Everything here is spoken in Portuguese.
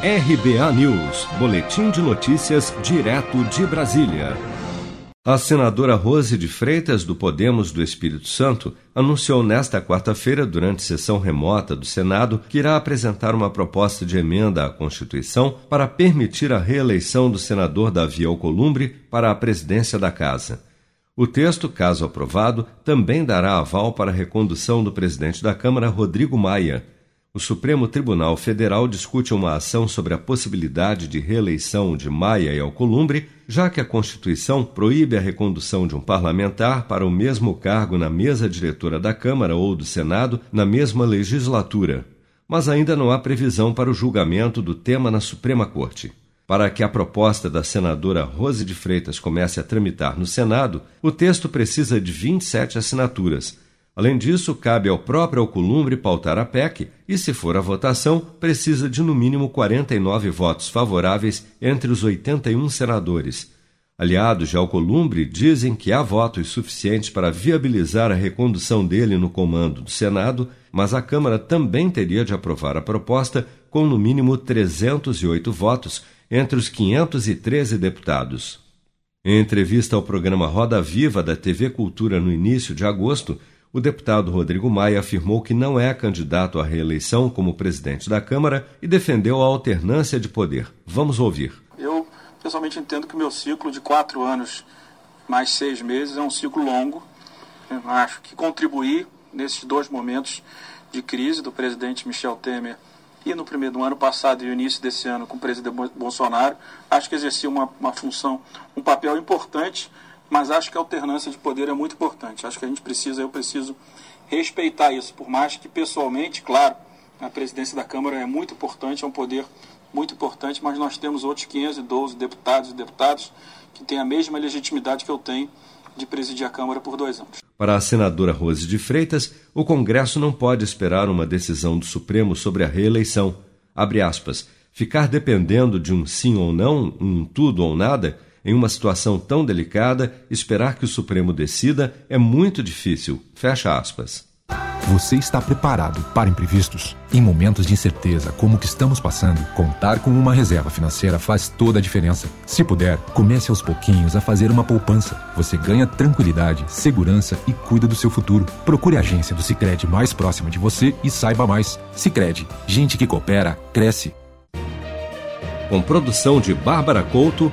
RBA News, Boletim de Notícias, direto de Brasília. A senadora Rose de Freitas, do Podemos do Espírito Santo, anunciou nesta quarta-feira, durante sessão remota do Senado, que irá apresentar uma proposta de emenda à Constituição para permitir a reeleição do senador Davi Alcolumbre para a presidência da Casa. O texto, caso aprovado, também dará aval para a recondução do presidente da Câmara, Rodrigo Maia o Supremo Tribunal Federal discute uma ação sobre a possibilidade de reeleição de Maia e Alcolumbre, já que a Constituição proíbe a recondução de um parlamentar para o mesmo cargo na mesa diretora da Câmara ou do Senado na mesma legislatura. Mas ainda não há previsão para o julgamento do tema na Suprema Corte. Para que a proposta da senadora Rose de Freitas comece a tramitar no Senado, o texto precisa de 27 assinaturas Além disso, cabe ao próprio Alcolumbre pautar a PEC e, se for a votação, precisa de no mínimo 49 votos favoráveis entre os 81 senadores. Aliados de Alcolumbre dizem que há votos suficientes para viabilizar a recondução dele no comando do Senado, mas a Câmara também teria de aprovar a proposta com no mínimo 308 votos entre os 513 deputados. Em entrevista ao programa Roda Viva da TV Cultura no início de agosto, o deputado Rodrigo Maia afirmou que não é candidato à reeleição como presidente da Câmara e defendeu a alternância de poder. Vamos ouvir. Eu, pessoalmente, entendo que o meu ciclo de quatro anos mais seis meses é um ciclo longo. Eu acho que contribuir nesses dois momentos de crise do presidente Michel Temer e no primeiro do ano passado e início desse ano com o presidente Bolsonaro, acho que exercia uma, uma função, um papel importante mas acho que a alternância de poder é muito importante. Acho que a gente precisa, eu preciso respeitar isso, por mais que pessoalmente, claro, a presidência da Câmara é muito importante, é um poder muito importante, mas nós temos outros 512 deputados e deputados que têm a mesma legitimidade que eu tenho de presidir a Câmara por dois anos. Para a senadora Rose de Freitas, o Congresso não pode esperar uma decisão do Supremo sobre a reeleição. Abre aspas. Ficar dependendo de um sim ou não, um tudo ou nada, em uma situação tão delicada, esperar que o Supremo decida é muito difícil. Fecha aspas. Você está preparado para imprevistos? Em momentos de incerteza como o que estamos passando, contar com uma reserva financeira faz toda a diferença. Se puder, comece aos pouquinhos a fazer uma poupança. Você ganha tranquilidade, segurança e cuida do seu futuro. Procure a agência do Sicredi mais próxima de você e saiba mais. Sicredi, gente que coopera cresce. Com produção de Bárbara Couto